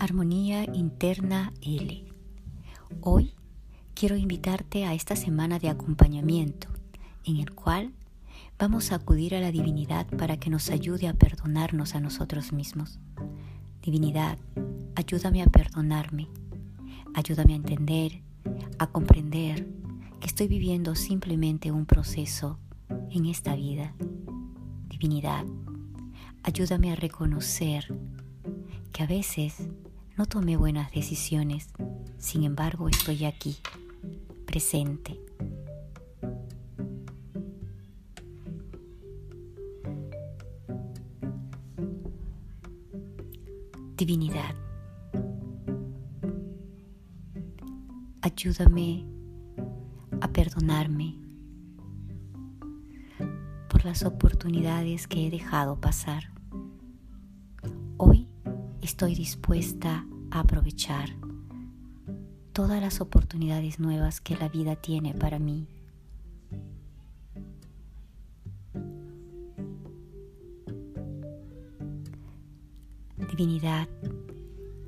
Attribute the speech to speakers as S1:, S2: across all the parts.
S1: Armonía Interna L. Hoy quiero invitarte a esta semana de acompañamiento en el cual vamos a acudir a la divinidad para que nos ayude a perdonarnos a nosotros mismos. Divinidad, ayúdame a perdonarme, ayúdame a entender, a comprender que estoy viviendo simplemente un proceso en esta vida. Divinidad, ayúdame a reconocer que a veces no tomé buenas decisiones, sin embargo estoy aquí, presente. Divinidad, ayúdame a perdonarme por las oportunidades que he dejado pasar. Hoy estoy dispuesta aprovechar todas las oportunidades nuevas que la vida tiene para mí. Divinidad,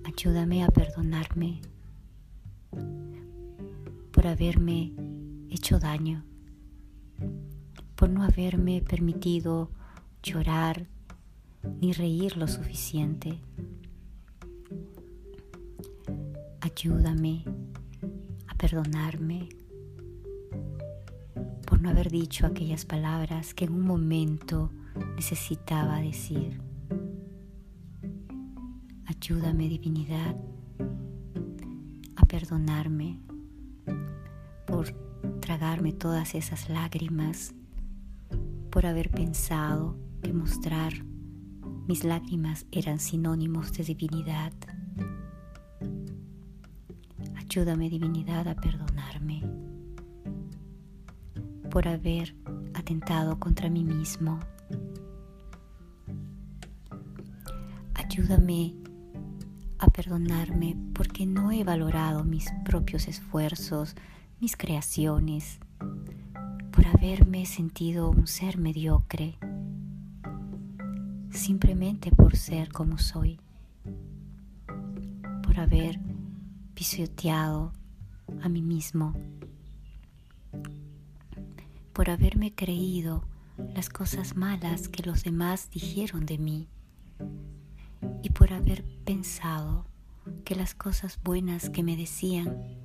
S1: ayúdame a perdonarme por haberme hecho daño, por no haberme permitido llorar ni reír lo suficiente. Ayúdame a perdonarme por no haber dicho aquellas palabras que en un momento necesitaba decir. Ayúdame, divinidad, a perdonarme por tragarme todas esas lágrimas, por haber pensado que mostrar mis lágrimas eran sinónimos de divinidad. Ayúdame, divinidad, a perdonarme por haber atentado contra mí mismo. Ayúdame a perdonarme porque no he valorado mis propios esfuerzos, mis creaciones, por haberme sentido un ser mediocre simplemente por ser como soy, por haber pisoteado a mí mismo, por haberme creído las cosas malas que los demás dijeron de mí y por haber pensado que las cosas buenas que me decían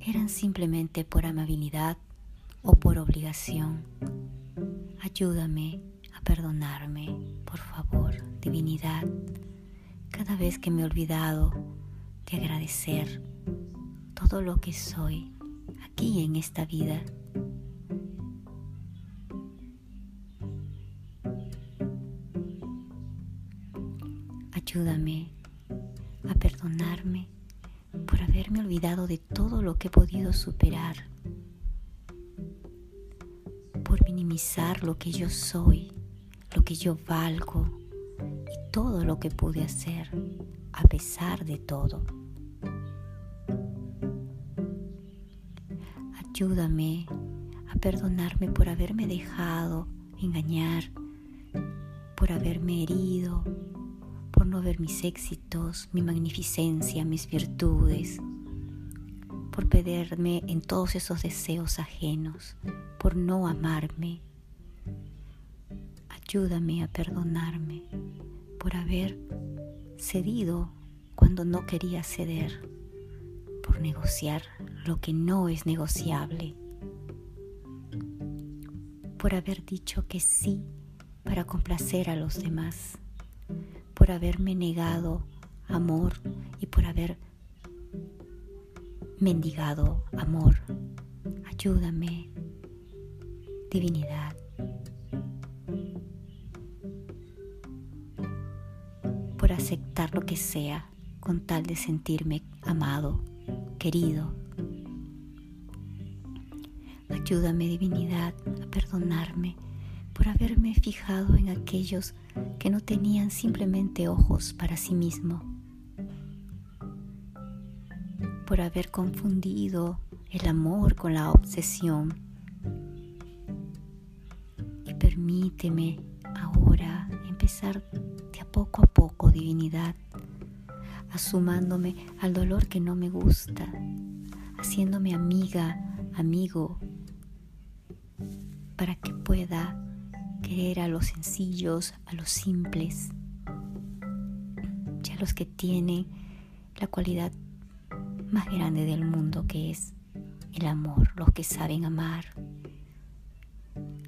S1: eran simplemente por amabilidad o por obligación. Ayúdame perdonarme, por favor, divinidad, cada vez que me he olvidado de agradecer todo lo que soy aquí en esta vida. Ayúdame a perdonarme por haberme olvidado de todo lo que he podido superar, por minimizar lo que yo soy lo que yo valgo y todo lo que pude hacer a pesar de todo. Ayúdame a perdonarme por haberme dejado engañar, por haberme herido, por no ver mis éxitos, mi magnificencia, mis virtudes, por perderme en todos esos deseos ajenos, por no amarme. Ayúdame a perdonarme por haber cedido cuando no quería ceder, por negociar lo que no es negociable, por haber dicho que sí para complacer a los demás, por haberme negado amor y por haber mendigado amor. Ayúdame, divinidad. aceptar lo que sea con tal de sentirme amado, querido. Ayúdame, divinidad, a perdonarme por haberme fijado en aquellos que no tenían simplemente ojos para sí mismo, por haber confundido el amor con la obsesión. Y permíteme ahora empezar de a poco a poco, divinidad, asumándome al dolor que no me gusta, haciéndome amiga, amigo, para que pueda querer a los sencillos, a los simples, ya los que tienen la cualidad más grande del mundo que es el amor, los que saben amar.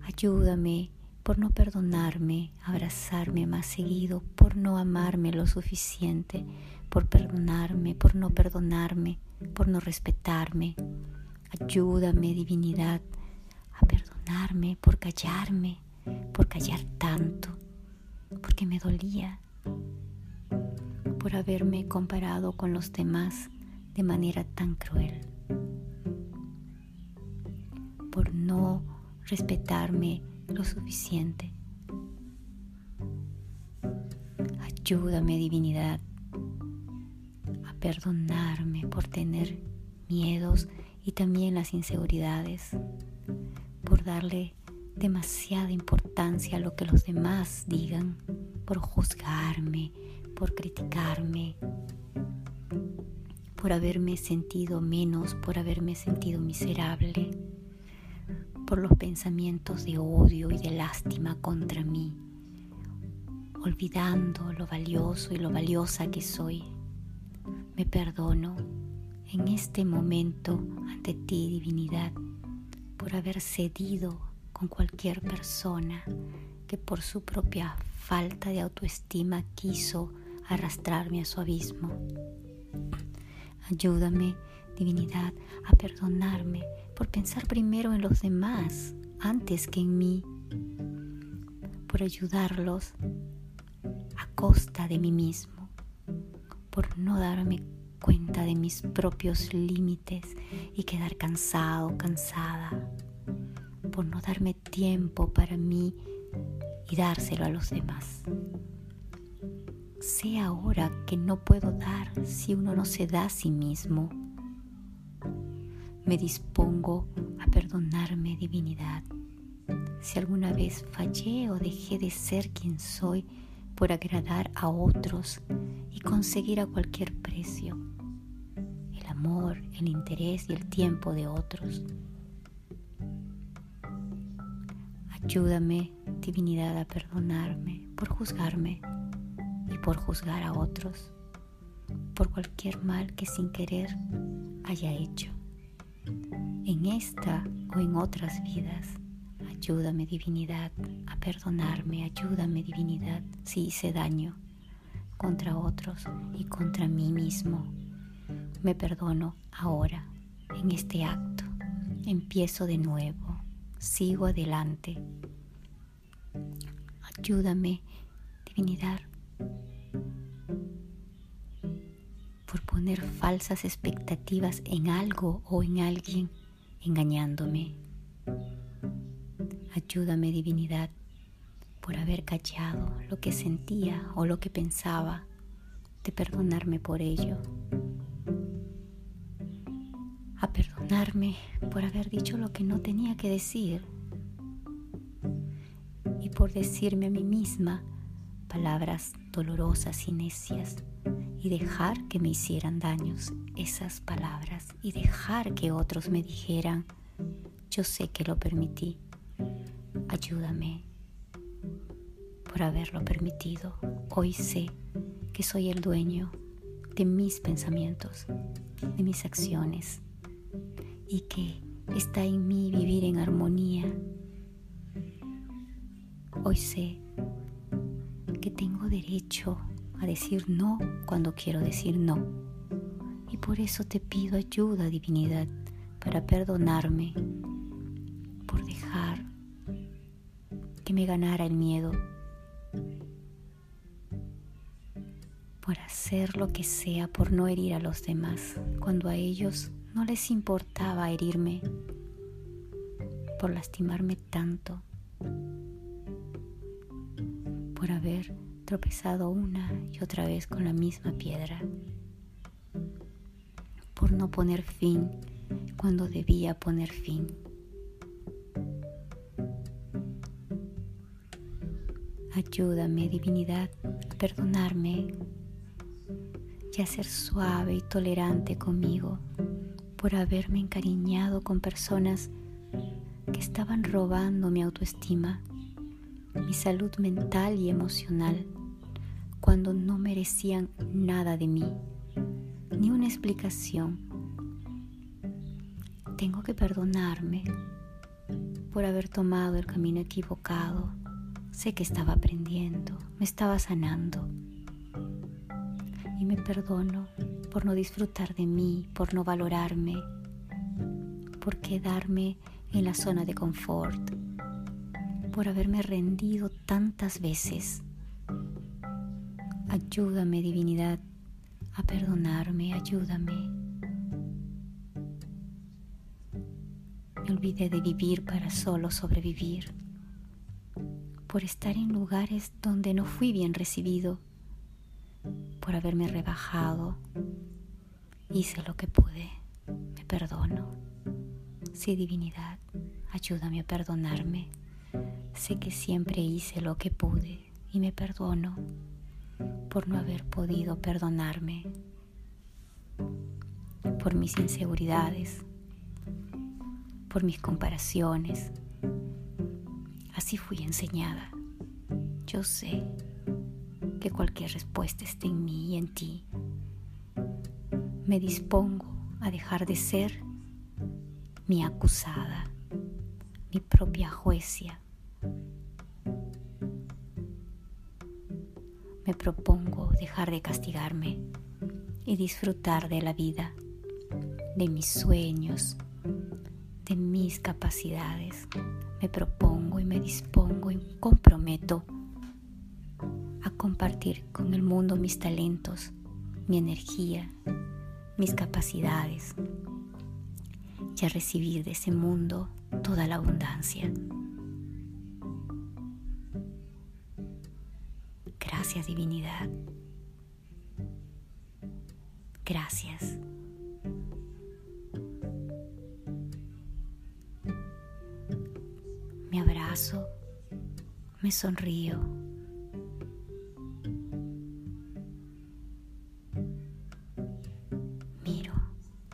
S1: Ayúdame por no perdonarme, abrazarme más seguido, por no amarme lo suficiente, por perdonarme, por no perdonarme, por no respetarme. Ayúdame, divinidad, a perdonarme por callarme, por callar tanto, porque me dolía, por haberme comparado con los demás de manera tan cruel, por no respetarme lo suficiente. Ayúdame, divinidad, perdonarme por tener miedos y también las inseguridades, por darle demasiada importancia a lo que los demás digan, por juzgarme, por criticarme, por haberme sentido menos, por haberme sentido miserable, por los pensamientos de odio y de lástima contra mí, olvidando lo valioso y lo valiosa que soy. Me perdono en este momento ante ti, divinidad, por haber cedido con cualquier persona que por su propia falta de autoestima quiso arrastrarme a su abismo. Ayúdame, divinidad, a perdonarme por pensar primero en los demás antes que en mí, por ayudarlos a costa de mí mismo, por no darme cuenta de mis propios límites y quedar cansado, cansada, por no darme tiempo para mí y dárselo a los demás. Sé ahora que no puedo dar si uno no se da a sí mismo. Me dispongo a perdonarme, divinidad. Si alguna vez fallé o dejé de ser quien soy por agradar a otros y conseguir a cualquier precio el amor, el interés y el tiempo de otros. Ayúdame, divinidad, a perdonarme por juzgarme y por juzgar a otros por cualquier mal que sin querer haya hecho. En esta o en otras vidas, ayúdame divinidad a perdonarme, ayúdame divinidad si hice daño contra otros y contra mí mismo. Me perdono ahora, en este acto. Empiezo de nuevo, sigo adelante. Ayúdame, divinidad, por poner falsas expectativas en algo o en alguien, engañándome. Ayúdame, divinidad, por haber callado lo que sentía o lo que pensaba, de perdonarme por ello. A perdonarme por haber dicho lo que no tenía que decir y por decirme a mí misma palabras dolorosas y necias y dejar que me hicieran daños esas palabras y dejar que otros me dijeran, yo sé que lo permití, ayúdame por haberlo permitido. Hoy sé que soy el dueño de mis pensamientos, de mis acciones y que está en mí vivir en armonía. Hoy sé que tengo derecho a decir no cuando quiero decir no. Y por eso te pido ayuda, divinidad, para perdonarme por dejar que me ganara el miedo, por hacer lo que sea por no herir a los demás, cuando a ellos no les importaba herirme, por lastimarme tanto, por haber tropezado una y otra vez con la misma piedra, por no poner fin cuando debía poner fin. Ayúdame, divinidad, a perdonarme y a ser suave y tolerante conmigo por haberme encariñado con personas que estaban robando mi autoestima, mi salud mental y emocional, cuando no merecían nada de mí, ni una explicación. Tengo que perdonarme por haber tomado el camino equivocado. Sé que estaba aprendiendo, me estaba sanando. Y me perdono por no disfrutar de mí, por no valorarme, por quedarme en la zona de confort, por haberme rendido tantas veces. Ayúdame, divinidad, a perdonarme, ayúdame. Me olvidé de vivir para solo sobrevivir, por estar en lugares donde no fui bien recibido, por haberme rebajado. Hice lo que pude, me perdono. Sí, divinidad, ayúdame a perdonarme. Sé que siempre hice lo que pude y me perdono por no haber podido perdonarme, por mis inseguridades, por mis comparaciones. Así fui enseñada. Yo sé que cualquier respuesta esté en mí y en ti. Me dispongo a dejar de ser mi acusada, mi propia juecia. Me propongo dejar de castigarme y disfrutar de la vida, de mis sueños, de mis capacidades. Me propongo y me dispongo y comprometo a compartir con el mundo mis talentos, mi energía, mis capacidades, y a recibir de ese mundo toda la abundancia. Gracias divinidad. Gracias. Me sonrío.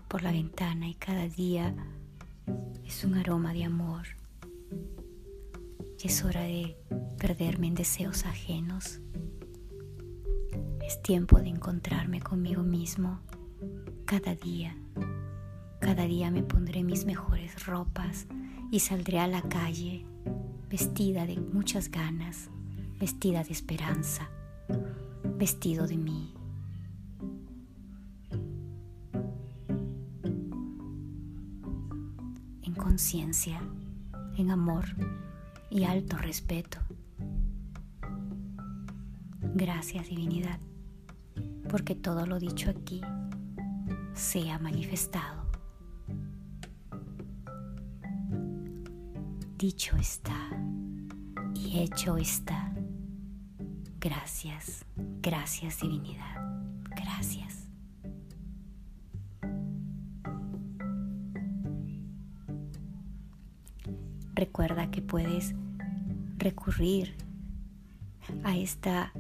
S1: por la ventana y cada día es un aroma de amor. Y es hora de perderme en deseos ajenos. Es tiempo de encontrarme conmigo mismo cada día. Cada día me pondré mis mejores ropas y saldré a la calle vestida de muchas ganas, vestida de esperanza, vestido de mí. conciencia, en amor y alto respeto. Gracias divinidad, porque todo lo dicho aquí sea manifestado. Dicho está y hecho está. Gracias, gracias divinidad, gracias. Recuerda que puedes recurrir a esta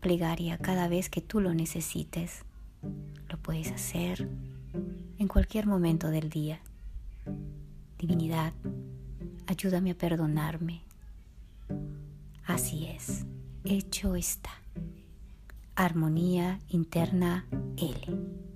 S1: plegaria cada vez que tú lo necesites. Lo puedes hacer en cualquier momento del día. Divinidad, ayúdame a perdonarme. Así es, hecho está. Armonía interna L.